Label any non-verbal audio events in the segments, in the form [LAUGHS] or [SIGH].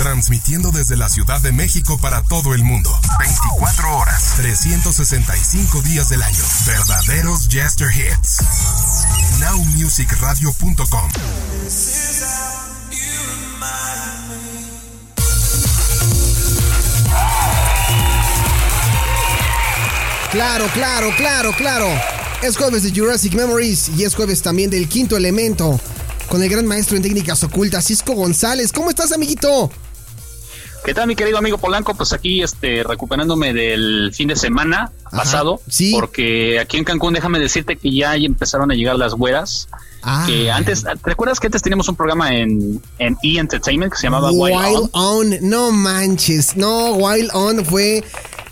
Transmitiendo desde la Ciudad de México para todo el mundo. 24 horas, 365 días del año. Verdaderos Jester Hits. NowMusicRadio.com. Claro, claro, claro, claro. Es jueves de Jurassic Memories y es jueves también del quinto elemento. Con el gran maestro en técnicas ocultas, Cisco González. ¿Cómo estás, amiguito? ¿Qué tal, mi querido amigo Polanco? Pues aquí, este, recuperándome del fin de semana pasado. sí. Porque aquí en Cancún, déjame decirte que ya empezaron a llegar las güeras. Ah. Que antes, ¿te acuerdas que antes teníamos un programa en, en E! Entertainment que se llamaba Wild, Wild On? On. No manches. No, Wild On fue.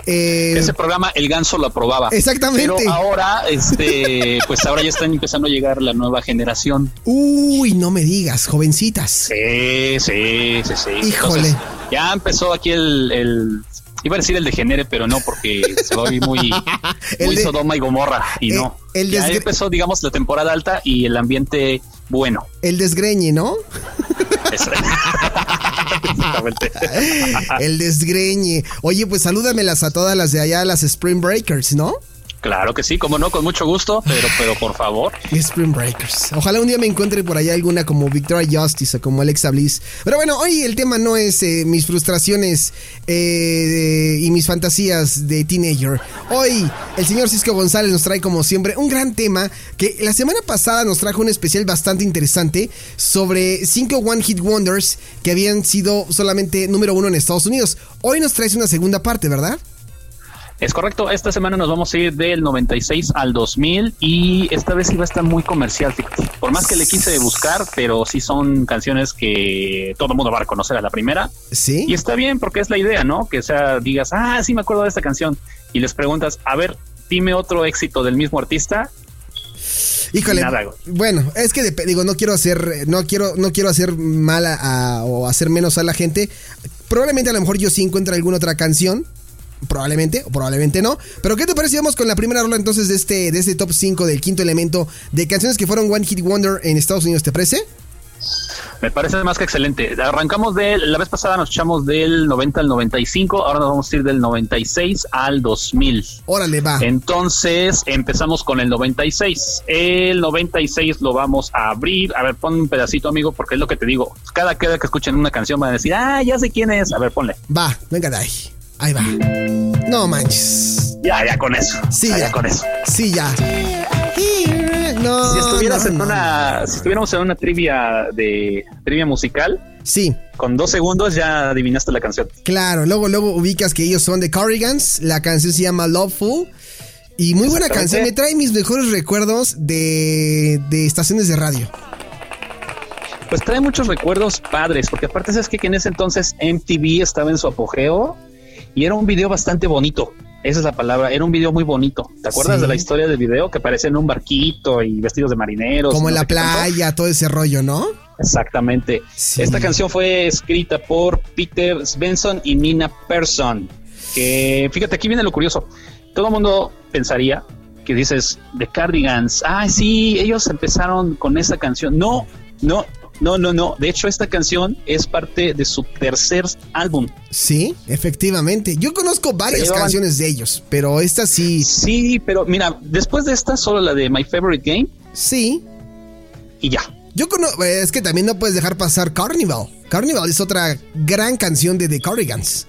eh, Ese programa el ganso lo aprobaba. Exactamente. Pero ahora, este, [LAUGHS] pues ahora ya están empezando a llegar la nueva generación. Uy, no me digas, jovencitas. Sí, sí, sí, sí. Híjole. Ya empezó aquí el, el- iba a decir el degenere, pero no, porque se va a oír muy, [LAUGHS] muy de- Sodoma y Gomorra, y Eh, no. el ya empezó, digamos, la temporada alta y el ambiente bueno. El desgreñe, ¿no? Eso. Exactamente. [LAUGHS] El desgreñe. Oye, pues salúdamelas a todas las de allá, las Spring Breakers, ¿no? Claro que sí, como no, con mucho gusto, pero, pero por favor. [LAUGHS] Spring Breakers. Ojalá un día me encuentre por allá alguna como Victoria Justice o como Alexa Bliss. Pero bueno, hoy el tema no es eh, mis frustraciones eh, y mis fantasías de teenager. Hoy el señor Cisco González nos trae como siempre un gran tema que la semana pasada nos trajo un especial bastante interesante sobre cinco One Hit Wonders que habían sido solamente número uno en Estados Unidos. Hoy nos traes una segunda parte, ¿verdad? Es correcto, esta semana nos vamos a ir del 96 al 2000 y esta vez iba a estar muy comercial, fíjate. Por más que le quise buscar, pero sí son canciones que todo el mundo va a reconocer a la primera. Sí. Y está bien porque es la idea, ¿no? Que sea, digas, ah, sí me acuerdo de esta canción. Y les preguntas, a ver, dime otro éxito del mismo artista. Híjole. Nada. Bueno, es que digo, no quiero hacer, no quiero, no quiero hacer mal a, a- o hacer menos a la gente. Probablemente a lo mejor yo sí encuentre alguna otra canción. Probablemente, o probablemente no. Pero ¿qué te parece? Vamos con la primera rola entonces de este, de este top 5 del quinto elemento de canciones que fueron One Hit Wonder en Estados Unidos, ¿te parece? Me parece más que excelente. Arrancamos de, la vez pasada nos echamos del 90 al 95, ahora nos vamos a ir del 96 al 2000. Órale, va. Entonces empezamos con el 96. El 96 lo vamos a abrir. A ver, pon un pedacito, amigo, porque es lo que te digo. Cada, cada que escuchen una canción van a decir, ah, ya sé quién es. A ver, ponle. Va, venga de ahí. Ahí va. No manches. Ya, ya con eso. Sí, ya, ya. con eso. Sí, ya. No. Si estuvieras no, en no. una, si estuviéramos en una trivia de trivia musical, Sí. con dos segundos ya adivinaste la canción. Claro, luego, luego ubicas que ellos son de Corrigans. La canción se llama Loveful. Y muy buena canción. Me trae mis mejores recuerdos de, de estaciones de radio. Pues trae muchos recuerdos padres, porque aparte sabes que en ese entonces MTV estaba en su apogeo y era un video bastante bonito. Esa es la palabra, era un video muy bonito. ¿Te acuerdas Sí. de la historia del video que parecía en un barquito y vestidos de marineros? Como en no la playa, todo ese rollo, ¿no? Exactamente. Sí. Esta canción fue escrita por Peter Svensson y Nina Persson. Que fíjate, aquí viene lo curioso. Todo el mundo pensaría que dices The Cardigans. Ah, sí, ellos empezaron con esta canción. No, no, no, no, no. De hecho, esta canción es parte de su tercer álbum. Sí, efectivamente. Yo conozco varias canciones de ellos, pero esta sí, Sí, pero mira, después de esta, solo la de My Favorite Game sí. y ya. Yo conozco, es que también no puedes dejar pasar Carnival. Carnival es otra gran canción de The Cardigans.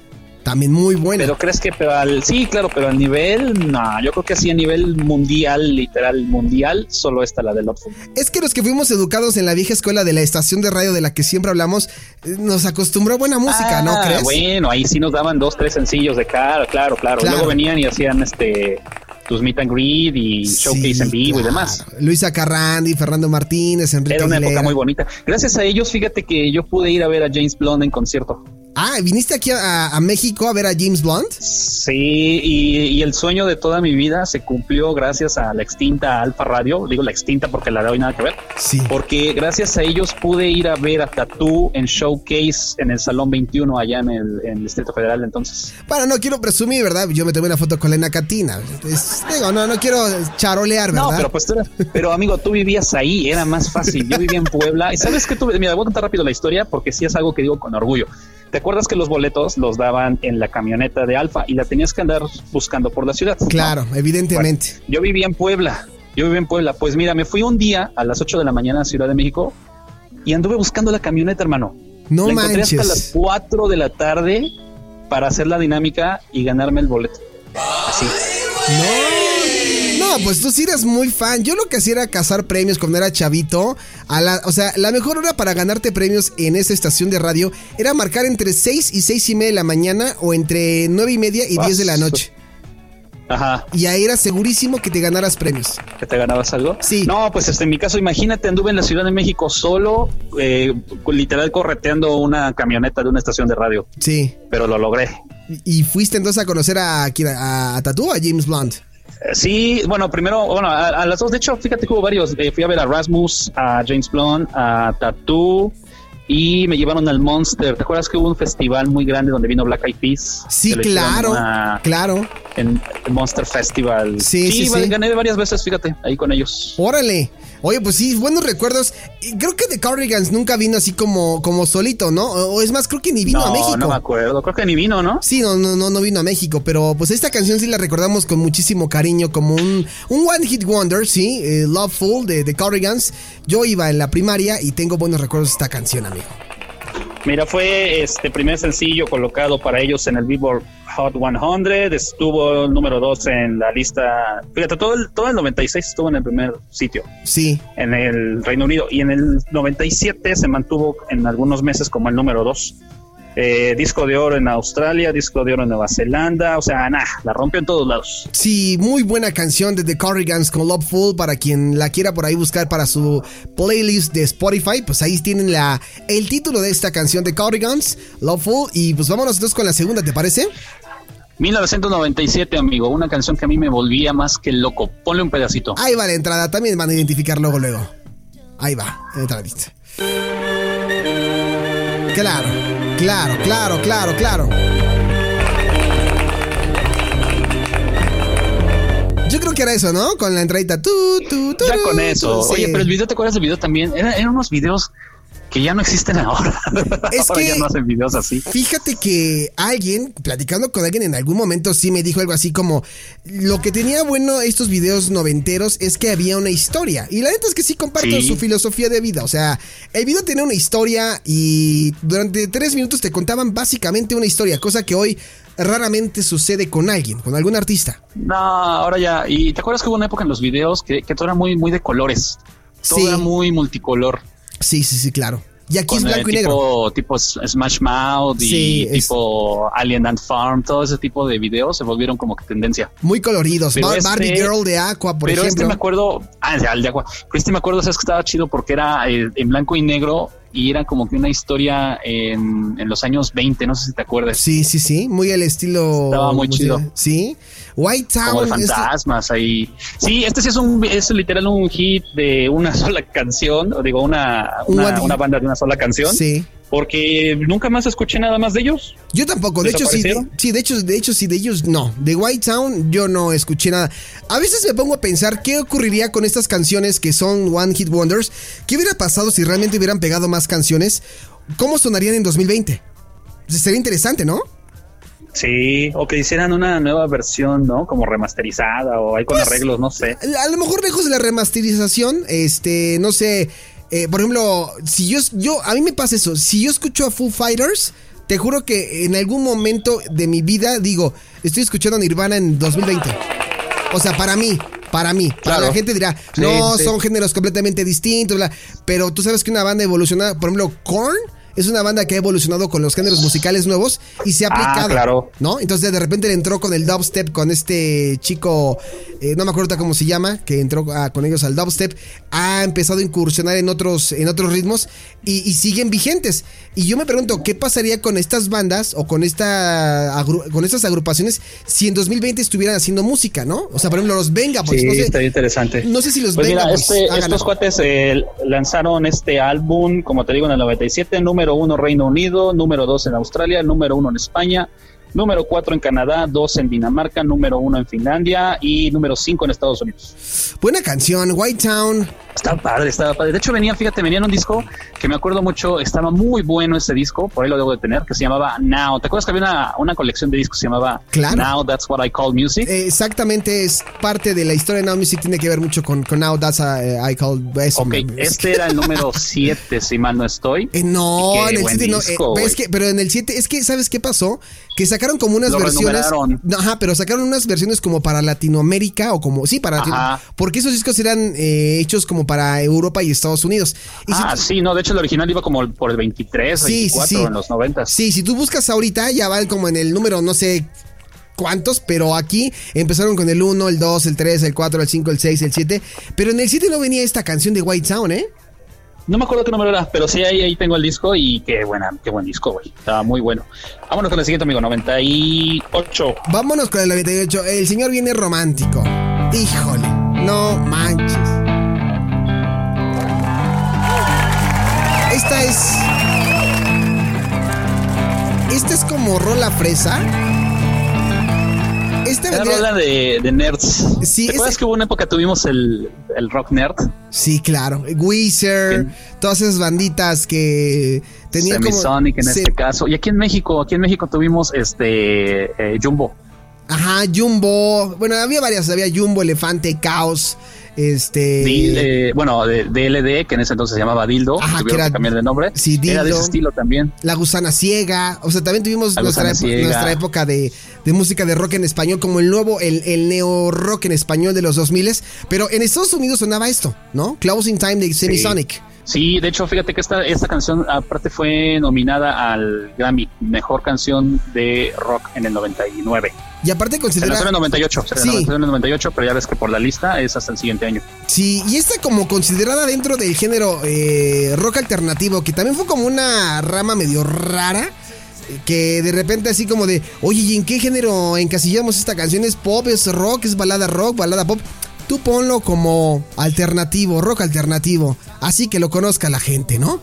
También muy buena. Pero crees que, pero al, sí, claro, pero a nivel, no, yo creo que así a nivel mundial, literal mundial, solo está la de Lotful. Es que los que fuimos educados en la vieja escuela de la estación de radio de la que siempre hablamos, eh, nos acostumbró a buena música, ¿no Ah, crees? Bueno, ahí sí nos daban dos, tres sencillos de cara, claro, claro. Claro. Luego venían y hacían este tus meet and greet y showcase Sí, en vivo y demás. Luisa Carrandi, Fernando Martínez, Enrique Era una Aguilera. época muy bonita. Gracias a ellos, fíjate que yo pude ir a ver a James Blunt en concierto. Ah, ¿viniste aquí a, a México a ver a James Blunt? Sí, y, y el sueño de toda mi vida se cumplió gracias a la extinta Alfa Radio. Digo la extinta porque la de hoy nada que ver. Sí. Porque gracias a ellos pude ir a ver a Tattoo en Showcase en el Salón 21 allá en el, en el Distrito Federal entonces. Bueno, no quiero presumir, ¿verdad? Yo me tomé una foto con Lena Catina. Es- digo, no, no quiero charolear, ¿verdad? No, pero pues tú eras- pero amigo, tú vivías ahí, era más fácil. Yo vivía en Puebla. ¿Y sabes qué tuve? Mira, voy a contar rápido la historia porque sí es algo que digo con orgullo. ¿Te acuerdas que los boletos los daban en la camioneta de Alfa y la tenías que andar buscando por la ciudad? ¿no? Claro, evidentemente. Bueno, yo vivía en Puebla. Yo vivía en Puebla. Pues mira, me fui un día a las 8 de la mañana a Ciudad de México y anduve buscando la camioneta, hermano. No la encontré hasta las manches. 4 de la tarde para hacer la dinámica y ganarme el boleto. Así. No, no, pues tú sí eras muy fan. Yo lo que hacía era cazar premios cuando era chavito. A la, o sea, la mejor hora para ganarte premios en esa estación de radio era marcar entre 6 y 6 y media de la mañana o entre 9 y media y 10 de la noche. Ajá. Y ahí era segurísimo que te ganaras premios. ¿Que te ganabas algo? Sí. No, pues este, en mi caso, imagínate, anduve en la Ciudad de México solo, eh, literal correteando una camioneta de una estación de radio, Sí. pero lo logré. Y fuiste entonces a conocer a, a, a Tatú a James Blunt. Sí, bueno, primero, bueno, a, a las dos, de hecho, fíjate que hubo varios. Eh, fui a ver a Rasmus, a James Blunt, a Tattoo y me llevaron al Monster. ¿Te acuerdas que hubo un festival muy grande donde vino Black Eyed Peas? Sí, claro. una- Claro. En Monster Festival. Sí, sí, sí. gané varias veces, fíjate, ahí con ellos. Órale. Oye, pues sí, buenos recuerdos. Creo que The Cardigans nunca vino así como, como solito, ¿no? O o es más, creo que ni vino a México. no me acuerdo, creo que ni vino, ¿no? Sí, no, no, no, no vino a México, pero pues esta canción sí la recordamos con muchísimo cariño, como un, un One Hit Wonder, sí, eh, Loveful de The Cardigans. Yo iba en la primaria y tengo buenos recuerdos de esta canción, amigo. Mira, fue este primer sencillo colocado para ellos en el Billboard Hot 100, estuvo el número 2 en la lista, fíjate, todo el, todo el 96 estuvo en el primer sitio, Sí, en el Reino Unido, y en el 97 se mantuvo en algunos meses como el número 2. Eh, disco de oro en Australia, disco de oro en Nueva Zelanda, o sea, nada, la rompió en todos lados. sí, muy buena canción de The Cardigans con Loveful para quien la quiera por ahí buscar para su playlist de Spotify, pues ahí tienen la, el título de esta canción de Cardigans, Loveful, y pues vámonos entonces con la segunda, ¿te parece? 1997, amigo, una canción que a mí me volvía más que loco. Ponle un pedacito. Ahí va la entrada, también van a identificar luego, luego. Ahí va, la entradita. Claro, claro, claro, claro, claro. Yo creo que era eso, ¿no? Con la entradita. Tú, tú, tú, Ya con eso. sí. Oye, pero el video, ¿te acuerdas del video también? Era- eran unos videos que ya no existen ahora. [LAUGHS] Es [LAUGHS] ahora que- ya no hacen videos así. Fíjate que alguien, platicando con alguien en algún momento, sí me dijo algo así como: Lo que tenía bueno estos videos noventeros es que había una historia. Y la neta es que sí comparto Sí. su filosofía de vida. O sea, el video tenía una historia y durante tres minutos te contaban básicamente una historia, cosa que hoy raramente sucede con alguien, con algún artista. No, ahora ya. Y te acuerdas que hubo una época en los videos que, que todo era muy, muy de colores. Todo Sí. era muy multicolor. Sí, sí, sí, claro. Y aquí es eh, blanco y tipo, negro. tipo Smash Mouth y Sí, es- tipo Alien Ant Farm, todo ese tipo de videos se volvieron como que tendencia. Muy coloridos. Bar- este- Barbie Girl de Aqua, por Pero este ejemplo. me acuerdo, ah, el de agua. Pero este me acuerdo, sabes que estaba chido porque era eh, en blanco y negro y era como que una historia en, en los años 20, no sé si te acuerdas. Sí, sí, sí. Muy al estilo. Estaba muy ¿cómo se chido. Sí. White como de Town. es- fantasmas ahí. Sí, este sí es un es literal un hit de una [LAUGHS] sola canción, o digo una, Un una, una banda de una sola canción, Sí. Porque nunca más escuché nada más de ellos. Yo tampoco, de hecho sí, de, sí, de hecho, de hecho sí, de ellos no. De White Town yo no escuché nada. A veces me pongo a pensar qué ocurriría con estas canciones que son One Hit Wonders. ¿Qué hubiera pasado si realmente hubieran pegado más canciones? ¿Cómo sonarían en 2020? Sería interesante, ¿no? Sí, o que hicieran una nueva versión, ¿no? Como remasterizada o ahí con Pues, arreglos, no sé. A lo mejor lejos de la remasterización, este, no sé, eh, por ejemplo, si yo, yo, a mí me pasa eso, si yo escucho a Foo Fighters, te juro que en algún momento de mi vida digo, estoy escuchando a Nirvana en 2020. O sea, para mí, para mí, para Claro. la gente dirá, Sí, no, sí. son géneros completamente distintos, bla", pero tú sabes que una banda evolucionada, por ejemplo, Korn es una banda que ha evolucionado con los géneros musicales nuevos y se ha Ah, aplicado. claro. ¿No? Entonces de repente le entró con el dubstep, con este chico, eh, no me acuerdo cómo se llama, que entró ah, con ellos al dubstep, ha empezado a incursionar en otros, en otros ritmos y, y siguen vigentes. Y yo me pregunto, ¿qué pasaría con estas bandas o con, esta con estas agrupaciones si en 2020 estuvieran haciendo música, ¿no? O sea, por ejemplo, los Venga Boys, Sí, no sé, estaría interesante. no sé si los Pues Venga mira, este- estos cuates eh, lanzaron este álbum, como te digo, en el 97, número uno Reino Unido, número dos en Australia, número uno en España, número cuatro en Canadá, dos en Dinamarca, número uno en Finlandia y número cinco en Estados Unidos. Buena canción, White Town. Estaba padre, estaba padre. De hecho, venía, fíjate, venía en un disco que me acuerdo mucho, estaba muy bueno ese disco, por ahí lo debo de tener, que se llamaba Now. ¿Te acuerdas que había una, una colección de discos que se llamaba Claro. Now That's What I Call Music? Eh, exactamente, es parte de la historia de Now Music, tiene que ver mucho con, con Now That's a- I Call eso. ok, este era el número 7, si mal no estoy. Eh, no, en el buen 7 no. disco, eh, es que, pero en el 7, es que, ¿sabes qué pasó? Que sacaron como unas Lo versiones. Ajá, pero sacaron unas versiones como para Latinoamérica o como. Sí, para. Latinoamérica. Porque esos discos eran eh, hechos como para Europa y Estados Unidos. Y si ah, tú- sí, no, de hecho el original iba como por el 23, Sí, sí, 24 sí. en los 90. Sí, si tú buscas ahorita, ya van como en el número, no sé cuántos, pero aquí empezaron con el 1, el 2, el 3, el 4, el 5, el 6, el 7. Pero en el 7 no venía esta canción de White Sound, ¿eh? No me acuerdo qué número era, pero sí, ahí, ahí tengo el disco y qué buena, qué buen disco, güey. Estaba muy bueno. Vámonos con el siguiente, amigo, 98. Vámonos con el 98. El señor viene romántico. Híjole, no manches. Esta es. Esta es como rola fresa. Esta vendría- rola de, de nerds. Sí, ¿Te acuerdas ese- que hubo una época tuvimos el, el rock nerd? Sí, claro. Weezer, todas esas banditas que tenían como. Semisonic en se- este caso. Y aquí en México, aquí en México tuvimos este eh, Jumbo. Ajá, Jumbo. Bueno, había varias. Había Jumbo, Elefante, Caos. Este. Eh, bueno, de DLD, que en ese entonces se llamaba Dildo. Ajá, que era- que cambiar de nombre. sí, Era de Dildo. ese estilo también. La gusana ciega. O sea, también tuvimos nuestra, época de, de música de rock en español, como el nuevo, el, el neo rock en español de los 2000 Pero en Estados Unidos sonaba esto, ¿no? Closing Time de Semisonic. Sí, de hecho, fíjate que esta, esta canción aparte fue nominada al Grammy, Mejor Canción de Rock en el 99. Y aparte Se considera. lanzó en el 98, se Sí. lanzó en el 98, pero ya ves que por la lista es hasta el siguiente año. Sí, y esta como considerada dentro del género eh, rock alternativo, que también fue como una rama medio rara, eh, que de repente así como de, oye, ¿y en qué género encasillamos esta canción? ¿Es pop, es rock, es balada rock, balada pop? Tú ponlo como alternativo, rock alternativo, así que lo conozca la gente, ¿no?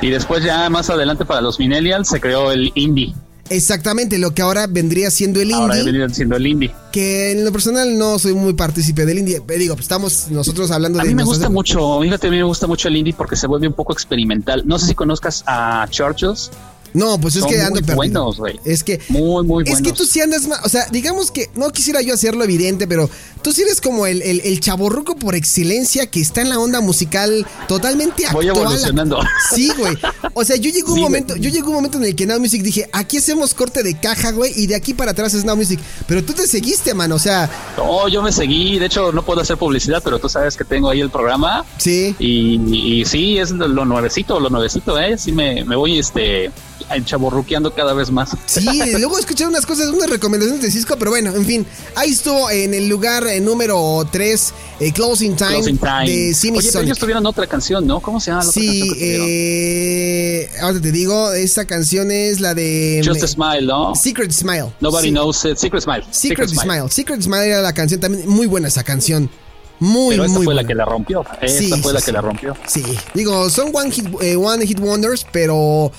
Y después ya más adelante para los millennials se creó el indie. Exactamente, lo que ahora vendría siendo el Ahora indie, viene siendo el indie. que en lo personal no soy muy partícipe del indie, eh, digo, pues estamos nosotros hablando A de... mí me gusta mucho, fíjate, a mí me gusta mucho el indie porque se vuelve un poco experimental. No sé si conozcas a Churchills. No, pues es Son que ando muy perdido. buenos, güey. Es que Muy, muy Es buenos. que tú sí andas más, o sea, digamos que no quisiera yo hacerlo evidente, pero tú sí eres como el, el, el chaborruco por excelencia que está en la onda musical totalmente Voy actual. evolucionando. [LAUGHS] Sí, güey. O sea, yo llegué un Sí, momento, yo llegué un momento en el que Now Music dije, aquí hacemos corte de caja, güey, y de aquí para atrás es Now Music. Pero tú te seguiste, mano, o sea, No, yo me seguí. De hecho, no puedo hacer publicidad, pero tú sabes que tengo ahí el programa. sí. Y, y sí, es lo, lo nuevecito, lo nuevecito, ¿eh? Sí, me, me voy este chaborruqueando cada vez más. Sí, luego escuché unas cosas, unas recomendaciones de Cisco, pero bueno, en fin, ahí estuvo en el lugar eh, número 3, Closing Time, Closing Time. de Simi Oye, pero ellos tuvieron otra canción, ¿no? ¿Cómo se llama la otra Sí, canción eh, ahora te digo, esta canción es la de Just me- a Smile, ¿no? Secret Smile. Nobody Sí, knows it. Secret Smile. Secret, Smile. Secret Smile era la canción también, muy buena esa canción. Muy, Pero esta muy fue buena. la que la rompió. Esta Sí, fue sí, la sí. que la rompió. Sí, digo, son One Hit, eh, one hit Wonders, pero,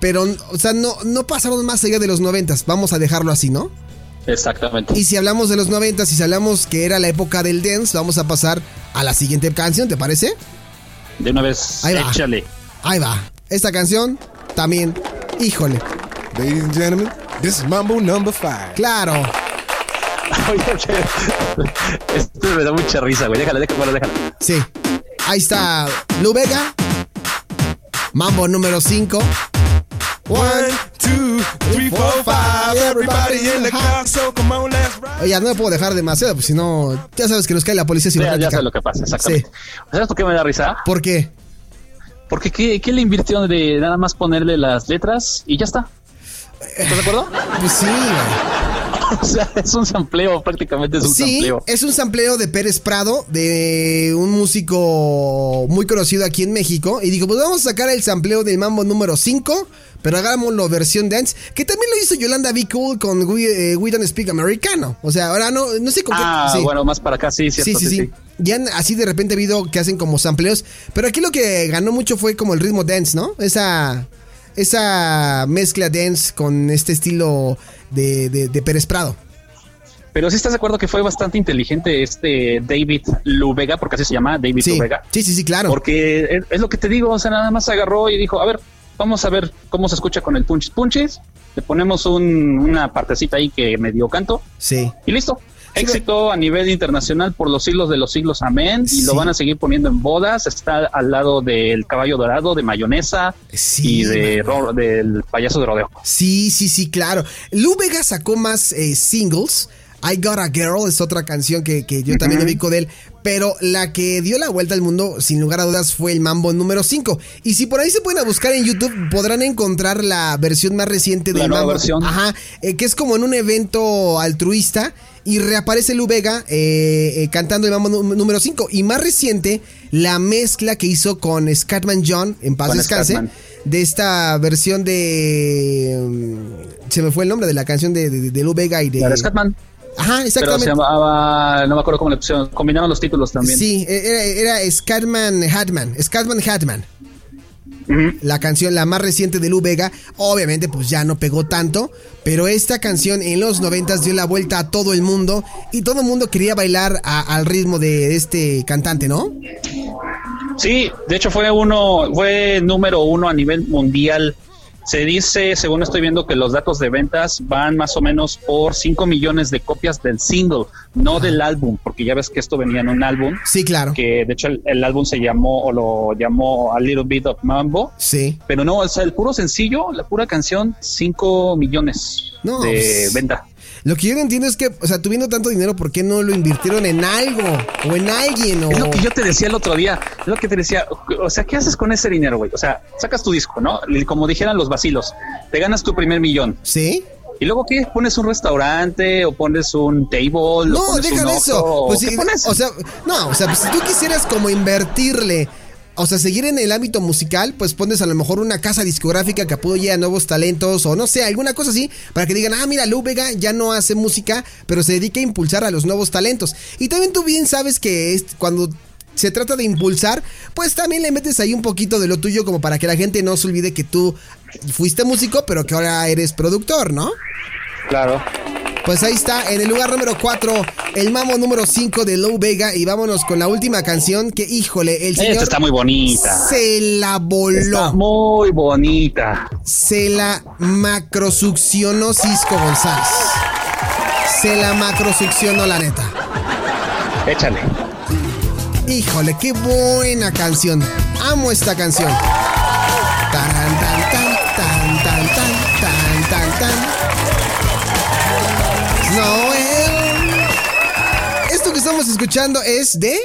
pero, o sea, no, no pasaron más allá de los noventas, vamos a dejarlo así, ¿no? Exactamente. Y si hablamos de los noventas y si hablamos que era la época del dance, vamos a pasar a la siguiente canción, ¿te parece? De una vez, Ahí va. échale. Ahí va, esta canción también, híjole, Ladies and gentlemen, this is Mambo number five. claro. [LAUGHS] Oye, esto me da mucha risa, güey. Déjala, déjala, bueno, déjala. Sí. Ahí está Lu Vega. Mambo número 5. One, two, three, four, five. Everybody in the car, so come on, let's ride. Oye, no me puedo dejar demasiado, pues si no, ya sabes que nos cae la policía Ya, ya cibernética. sé lo que pasa, exactamente. ¿Sabes por qué me da risa? ¿Por qué? Porque ¿qué, qué le invirtió de nada más ponerle las letras y ya está? ¿Estás de acuerdo? [LAUGHS] Pues sí, [LAUGHS] o sea, es un sampleo, prácticamente es un Sí, sampleo. es un sampleo de Pérez Prado, de un músico muy conocido aquí en México. Y dijo, pues vamos a sacar el sampleo del mambo número 5, pero hagámoslo versión dance, que también lo hizo Yolanda Be Cool con We, eh, We Don't Speak Americano. O sea, ahora no, no sé con qué... Ah, sí. bueno, más para acá, sí, Sí, cierto, sí, sí. Ya han- así de repente ha habido que hacen como sampleos. Pero aquí lo que ganó mucho fue como el ritmo dance, ¿no? Esa, esa mezcla dance con este estilo de, de, de Pérez Prado. Pero sí estás de acuerdo que fue bastante inteligente este David Lubega, porque así se llama, David Sí, Lubega. sí, sí, sí, claro. Porque es, es lo que te digo, o sea, nada más agarró y dijo, a ver, vamos a ver cómo se escucha con el punches punches. Le ponemos un- una partecita ahí que medio canto Sí. y listo. Éxito a nivel internacional por los siglos de los siglos, amén. Y lo van a seguir poniendo en bodas. Está al lado del caballo dorado, de mayonesa Sí, y de del payaso de rodeo. Sí, sí, sí, claro. Lu Vega sacó más eh, singles. I Got a Girl es otra canción que, que yo también ubico de él. Pero la que dio la vuelta al mundo, sin lugar a dudas, fue el Mambo número 5. Y si por ahí se pueden buscar en YouTube, podrán encontrar la versión más reciente La del nueva Mambo. versión. Ajá, eh, que es como en un evento altruista. Y reaparece Lu Vega eh, eh, cantando el Mambo número 5. Y más reciente, la mezcla que hizo con Scatman John, en paz Con descanse Scatman. de esta versión de. mm, Se me fue el nombre de la canción de, de, de Lou Vega y de. La de Scatman. Ajá, Pero se exactamente. llamaba, no me acuerdo cómo le pusieron, combinaron los títulos también. Sí, era, era Scatman Hatman. Scatman Hatman. La canción, la más reciente de Lou Vega, obviamente pues ya no pegó tanto, pero esta canción en los noventas dio la vuelta a todo el mundo y todo el mundo quería bailar a- al ritmo de este cantante, ¿no? Sí, de hecho fue uno, fue número uno a nivel mundial. Se dice, según estoy viendo, que los datos de ventas van más o menos por 5 millones de copias del single, no del álbum, porque ya ves que esto venía en un álbum, Sí, claro. que de hecho el, el álbum se llamó o lo llamó A Little Bit of Mambo, Sí. pero no, o sea, el puro sencillo, la pura canción, 5 millones No, de pues, venta. Lo que yo no entiendo es que, o sea, tuviendo tanto dinero, ¿por qué no lo invirtieron en algo? O en alguien, o... Es lo que yo te decía el otro día, es lo que te decía, o sea, ¿qué haces con ese dinero, güey? O sea, sacas tu disco, ¿no? Como dijeran los vacilos, te ganas tu primer millón. ¿Sí? ¿Y luego qué? ¿Pones un restaurante o pones un table? No, deja eso. Pues ¿Qué pones? o sea, no, o sea, pues, si tú quisieras como invertirle, o sea, seguir en el ámbito musical, pues pones a lo mejor una casa discográfica que apoye a nuevos talentos o no sé, alguna cosa así, para que digan, ah, mira, Lou Vega ya no hace música, pero se dedica a impulsar a los nuevos talentos. Y también tú bien sabes que es cuando se trata de impulsar, pues también le metes ahí un poquito de lo tuyo como para que la gente no se olvide que tú fuiste músico, pero que ahora eres productor, ¿no? Claro. Pues ahí está, en el lugar número 4, el mamo número 5 de Low Vega. Y vámonos con la última canción que, híjole, el señor Esta está muy bonita. se la Está voló. muy bonita. Se la macrosuccionó Cisco González. Se la macrosuccionó la neta. Échale. Híjole, qué buena canción. Amo esta canción. Noel. Esto que estamos escuchando es de.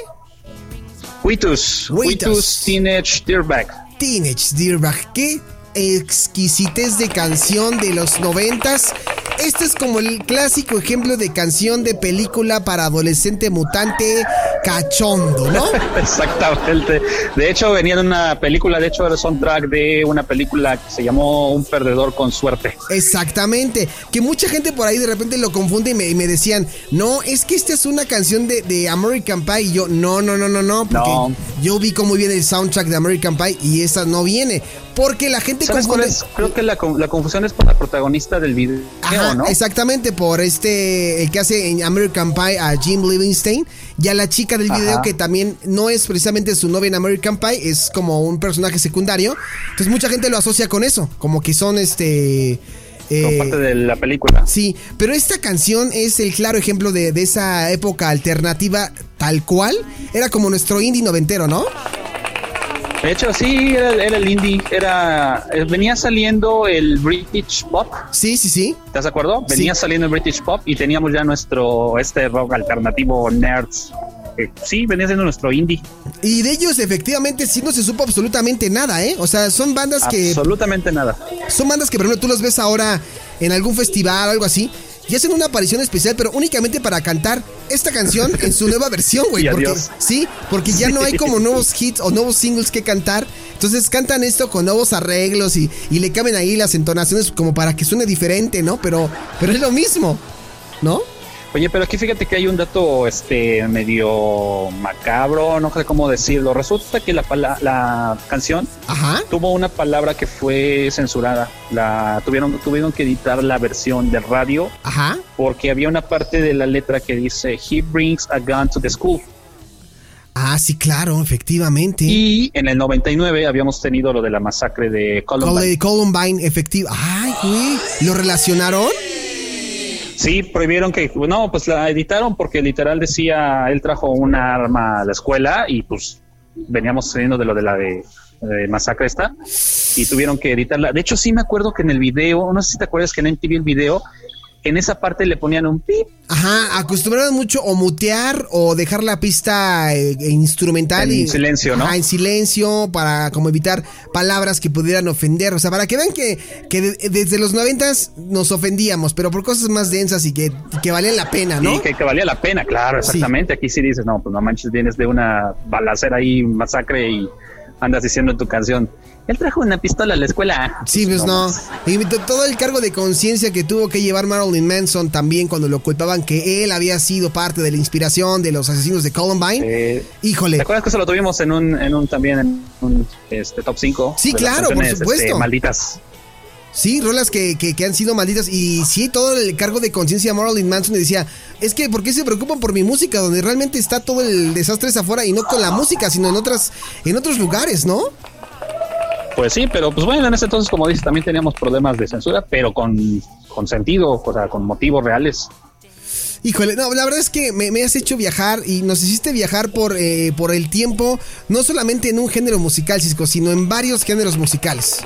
Huitus. Huitus Teenage Dirtbag. Teenage Dirtbag. Qué exquisitez de canción de los noventas. Este es como el clásico ejemplo de canción de película para adolescente mutante cachondo, ¿no? [LAUGHS] Exactamente. De hecho, venía de una película, de hecho, era el soundtrack de una película que se llamó Un perdedor con suerte. Exactamente. Que mucha gente por ahí de repente lo confunde y me, y me decían, no, es que esta es una canción de, de American Pie. Y yo, no, no, no, no, no. Porque No. yo vi cómo viene el soundtrack de American Pie y esa no viene. Porque la gente ¿Sabes cuál confunde. Creo que la, con- la confusión es por la protagonista del video, Ajá, ¿no? exactamente, por este, el que hace en American Pie a Jim Livingston, y a la chica del video que también no es precisamente su novia en American Pie, es como un personaje secundario. Entonces mucha gente lo asocia con eso, como que son este... Como eh, parte de la película. Sí, pero esta canción es el claro ejemplo de, de esa época alternativa tal cual. Era como nuestro indie noventero, ¿no? De hecho, sí, era, era el indie, era eh, venía saliendo el British Pop, Sí, sí, sí. ¿estás de acuerdo? Venía Sí. saliendo el British Pop y teníamos ya nuestro este rock alternativo nerds sí, venía siendo nuestro indie. Y de ellos efectivamente sí no se supo absolutamente nada, ¿eh? O sea, son bandas que... Absolutamente nada. Son bandas que, por ejemplo, tú los ves ahora en algún festival o algo así. Y hacen una aparición especial, pero únicamente para cantar esta canción en su nueva versión, güey. [LAUGHS] Porque, adiós. sí, porque ya no hay como nuevos hits o nuevos singles que cantar. Entonces cantan esto con nuevos arreglos y, y le cambian ahí las entonaciones como para que suene diferente, ¿no? Pero, pero es lo mismo, ¿no? Oye, pero aquí fíjate que hay un dato este medio macabro, no sé cómo decirlo. Resulta que la, pala- la canción Ajá. tuvo una palabra que fue censurada. La tuvieron tuvieron que editar la versión de radio Ajá. porque había una parte de la letra que dice He brings a gun to the school. Ah, sí, claro, efectivamente. Y en el 99 habíamos tenido lo de la masacre de Columbine. Col- Columbine, efectivo. Ay, güey. ¿Lo relacionaron? Sí, prohibieron que, no, pues la editaron porque literal decía, él trajo una arma a la escuela y pues veníamos saliendo de lo de la de, masacre esta y tuvieron que editarla. De hecho, sí me acuerdo que en el video, no sé si te acuerdas que en MTV el video, en esa parte le ponían un pip Ajá, acostumbraron mucho o mutear o dejar la pista eh, instrumental En y silencio, ¿no? Ajá, en silencio para como evitar palabras que pudieran ofender, o sea, para que vean que, que de- desde los noventas nos ofendíamos, pero por cosas más densas y que, que valían la pena, ¿no? y que, que valía la pena, claro, Sí. exactamente. Aquí sí dices, no, pues no manches, vienes de una balacera ahí, masacre y andas diciendo en tu canción, él trajo una pistola a la escuela. Sí, pues no. Y to- todo el cargo de conciencia que tuvo que llevar Marilyn Manson también cuando lo culpaban que él había sido parte de la inspiración de los asesinos de Columbine. Eh, Híjole. ¿Te acuerdas que eso lo tuvimos en un, en un también en un este, top 5? Sí, claro, por supuesto. malditas. Sí, rolas que, que, que han sido malditas. Y sí, todo el cargo de conciencia de Marilyn Manson y decía, es que ¿por qué se preocupan por mi música? Donde realmente está todo el desastre es afuera y no con la música, sino en otras, en otros lugares, ¿no? Pues sí, pero pues bueno, en ese entonces, como dices, también teníamos problemas de censura, pero con, con sentido, o sea, con motivos reales. Híjole, no, la verdad es que me, me has hecho viajar y nos hiciste viajar por, eh, por el tiempo, no solamente en un género musical, Cisco, sino en varios géneros musicales.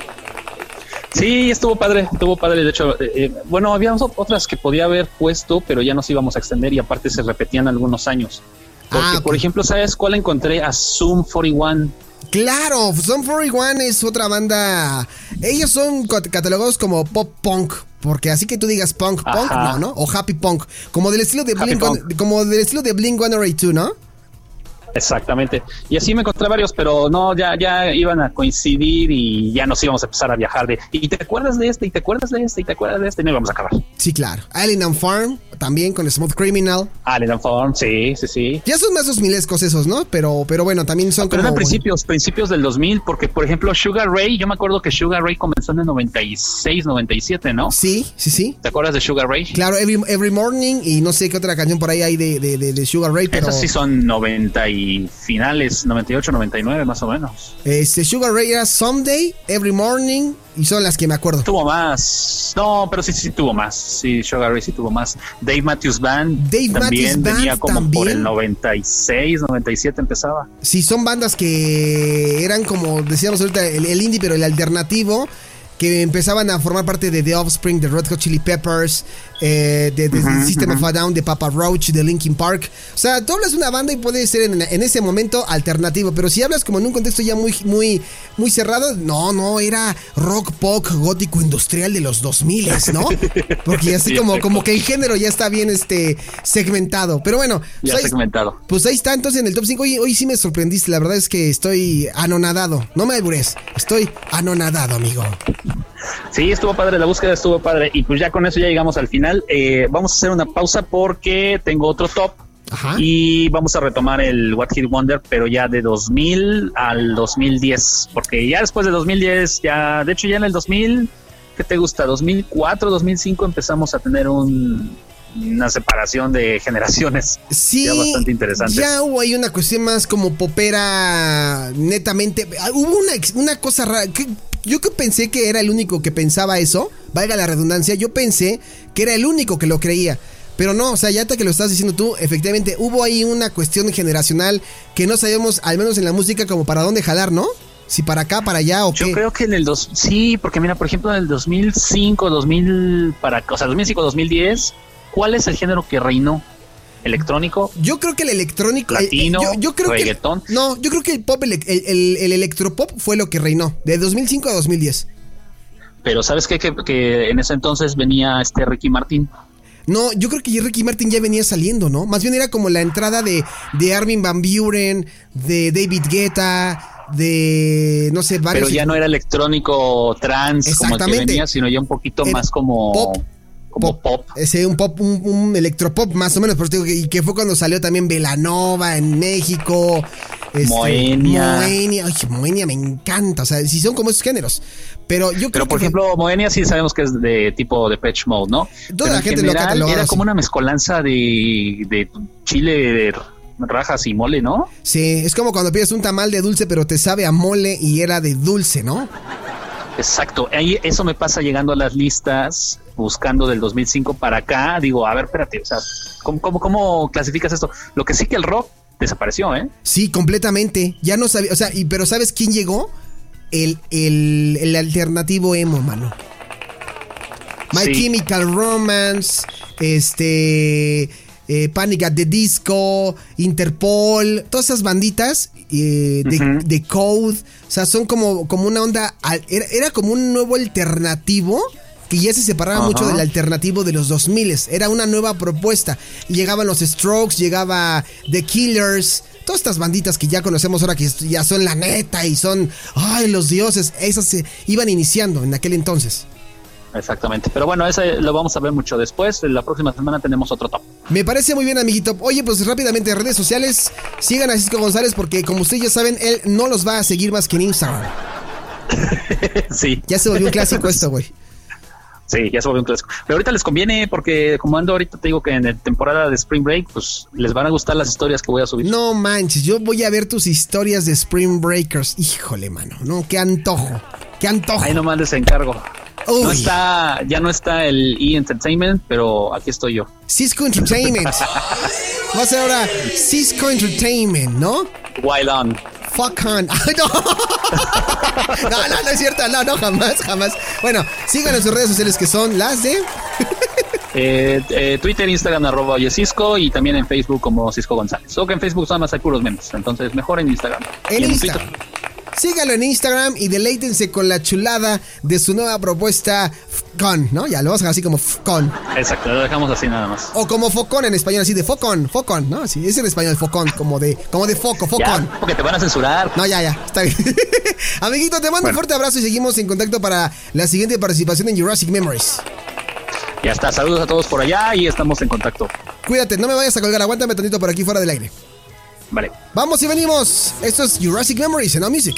Sí, estuvo padre, estuvo padre. De hecho, eh, eh, bueno, había otras que podía haber puesto, pero ya nos íbamos a extender y aparte se repetían algunos años. Porque, Ah, ok. por ejemplo, ¿sabes cuál encontré? A Zoom 41. Claro, Son 41 es otra banda. Ellos son cat- catalogados como pop punk. Porque así que tú digas punk, punk, no, ¿no? O happy punk. Como del estilo de Happy Blink, punk. como del estilo de Blink 182, ¿no? Exactamente. Y así me encontré varios, pero no, ya, ya iban a coincidir y ya nos íbamos a empezar a viajar de, y te acuerdas de este, y te acuerdas de este, y te acuerdas de este, y no íbamos a acabar. Sí, claro. Alien and Farm, también con Smooth Criminal. Alien and Form, sí, sí, sí. Ya son más dos milescos esos, ¿no? Pero, pero bueno, también son Pero como. eran principios, principios del 2000, porque por ejemplo Sugar Ray, yo me acuerdo que Sugar Ray comenzó en el 96, 97, ¿no? Sí, sí, sí. ¿Te acuerdas de Sugar Ray? Claro, Every, Every Morning y no sé qué otra canción por ahí hay de, de, de- de Sugar Ray, pero Esas sí son 90 y finales, 98, 99 más o menos. este Sugar Ray era Someday, Every Morning y son las que me acuerdo. Tuvo más. No, pero sí, sí tuvo más. Sí, Sugar Ray sí tuvo más. Dave Matthews Band Dave también Matthews venía Band como por el 96, 97 empezaba. Sí, son bandas que eran como decíamos ahorita el, el indie, pero el alternativo. Que empezaban a formar parte de The Offspring, de Red Hot Chili Peppers, eh, de, de System of a Down, de Papa Roach, de Linkin Park. O sea, tú hablas de una banda y puede ser en, en ese momento alternativo, pero si hablas como en un contexto ya muy, muy, muy cerrado, no, no, era rock, pop, gótico, industrial de los 2000, ¿no? [LAUGHS] Porque así Sí, como, como que el género ya está bien este, segmentado. Pero bueno, Ya pues ahí- segmentado. pues ahí está, entonces en el top 5. Hoy, hoy sí me sorprendiste. La verdad es que estoy anonadado. No me albures. Estoy anonadado, amigo. Sí, estuvo padre, la búsqueda estuvo padre. Y pues ya con eso ya llegamos al final. Eh, vamos a hacer una pausa porque tengo otro top. Ajá. Y vamos a retomar el What Hit Wonder, pero ya de 2000 al 2010. Porque ya después de 2010, ya, de hecho, ya en el 2000, ¿qué te gusta? 2004, 2005 empezamos a tener un, una separación de generaciones. Sí, ya bastante interesante. ya hubo ahí una cuestión más como popera, netamente. Ah, Hubo una, una cosa rara. que yo que pensé que era el único que pensaba eso, valga la redundancia, yo pensé que era el único que lo creía. Pero no, o sea, ya hasta que lo estás diciendo tú, efectivamente hubo ahí una cuestión generacional que no sabemos, al menos en la música, como para dónde jalar, ¿no? Si para acá, para allá o Yo qué. creo que en el dos, sí, porque mira, por ejemplo, en el 2005, 2000, para, o sea, 2005, 2010, ¿cuál es el género que reinó? Electrónico, Yo creo que el electrónico. el- Latino, yo, yo creo reggaetón. Que, no, yo creo que el pop, el, el- el electropop fue lo que reinó. De 2005 a 2010. pero ¿sabes qué? Que, que en ese entonces venía este Ricky Martin. No, yo creo que Ricky Martin ya venía saliendo, ¿no? Más bien era como la entrada de, de Armin Van Buren, de David Guetta, de. No sé, varios. Pero ya no era electrónico trans como el que venía, sino ya un poquito más como pop. Como pop. Ese, un pop, un, un electropop más o menos, por digo que, y que fue cuando salió también Velanova en México. este, Moenia. Moenia, ay, Moenia me encanta, o sea, si son como esos géneros. Pero yo creo Pero por que ejemplo, Moenia sí sabemos que es de tipo de Patch Mode, ¿no? Toda Pero la en gente lo general cataloga era como una mezcolanza de, de chile, de rajas y mole, ¿no? sí, es como cuando pides un tamal de dulce, pero te sabe a mole y era de dulce, ¿no? Exacto. Ahí eso me pasa llegando a las listas, buscando del 2005 para acá. Digo, a ver, espérate, o sea, ¿cómo, cómo, cómo clasificas esto? Lo que sí que el rock desapareció, ¿eh? Sí, completamente. Ya no sabía, o sea, y, pero ¿sabes quién llegó? El, el, el alternativo emo, mano. My Sí. Chemical Romance, este, eh, Panic at the Disco, Interpol, todas esas banditas eh, de, de Code, o sea, son como, como una onda, era, era como un nuevo alternativo que ya se separaba Ajá. mucho del alternativo de los 2000 era una nueva propuesta. Y llegaban los Strokes, llegaba The Killers, todas estas banditas que ya conocemos ahora que ya son la neta y son, ay, los dioses, esas se iban iniciando en aquel entonces. Exactamente. Pero bueno, ese lo vamos a ver mucho después. La próxima semana tenemos otro top. Me parece muy bien, amiguito. Oye, pues rápidamente, redes sociales, sigan a Cisco González porque como ustedes ya saben, él no los va a seguir más que en Instagram. [LAUGHS] sí, Ya se volvió un clásico esto, güey. Sí, ya se volvió un clásico. Pero ahorita les conviene porque como ando ahorita te digo que en la temporada de Spring Break, pues les van a gustar las historias que voy a subir. No manches, yo voy a ver tus historias de Spring Breakers. Híjole, mano, no, qué antojo. Qué antojo. Ahí nomás les encargo. Uy. No está, ya no está el E Entertainment, pero aquí estoy yo. Cisco Entertainment. [LAUGHS] Va a ser ahora Cisco Entertainment, ¿no? Wild on. Fuck [LAUGHS] no. no, no, no es cierto. No, no, jamás, jamás. Bueno, sigan en sus redes sociales que son las de. [LAUGHS] Eh, eh, Twitter, Instagram, arroba oye Cisco y también en Facebook como Cisco González. Solo que en Facebook nada más hay puros memes, entonces mejor en Instagram. En Y Instagram. Síganlo en Instagram y deleítense con la chulada de su nueva propuesta Fcon, ¿no? Ya lo vamos a dejar así como Fcon. Exacto, lo dejamos así nada más. O como Focón en español, así de Focón, Focón, ¿no? Sí, es en español Focón, como de, como de foco, Focón. Ya, porque te van a censurar. No, ya, ya, está bien. [LAUGHS] Amiguito, te mando un fuerte abrazo y seguimos en contacto para la siguiente participación en Jurassic Memories. Ya está, saludos a todos por allá y estamos en contacto. Cuídate, no me vayas a colgar, aguántame tantito por aquí fuera del aire. Vale. Vamos y venimos. Esto es Jurassic Memories en Now Music.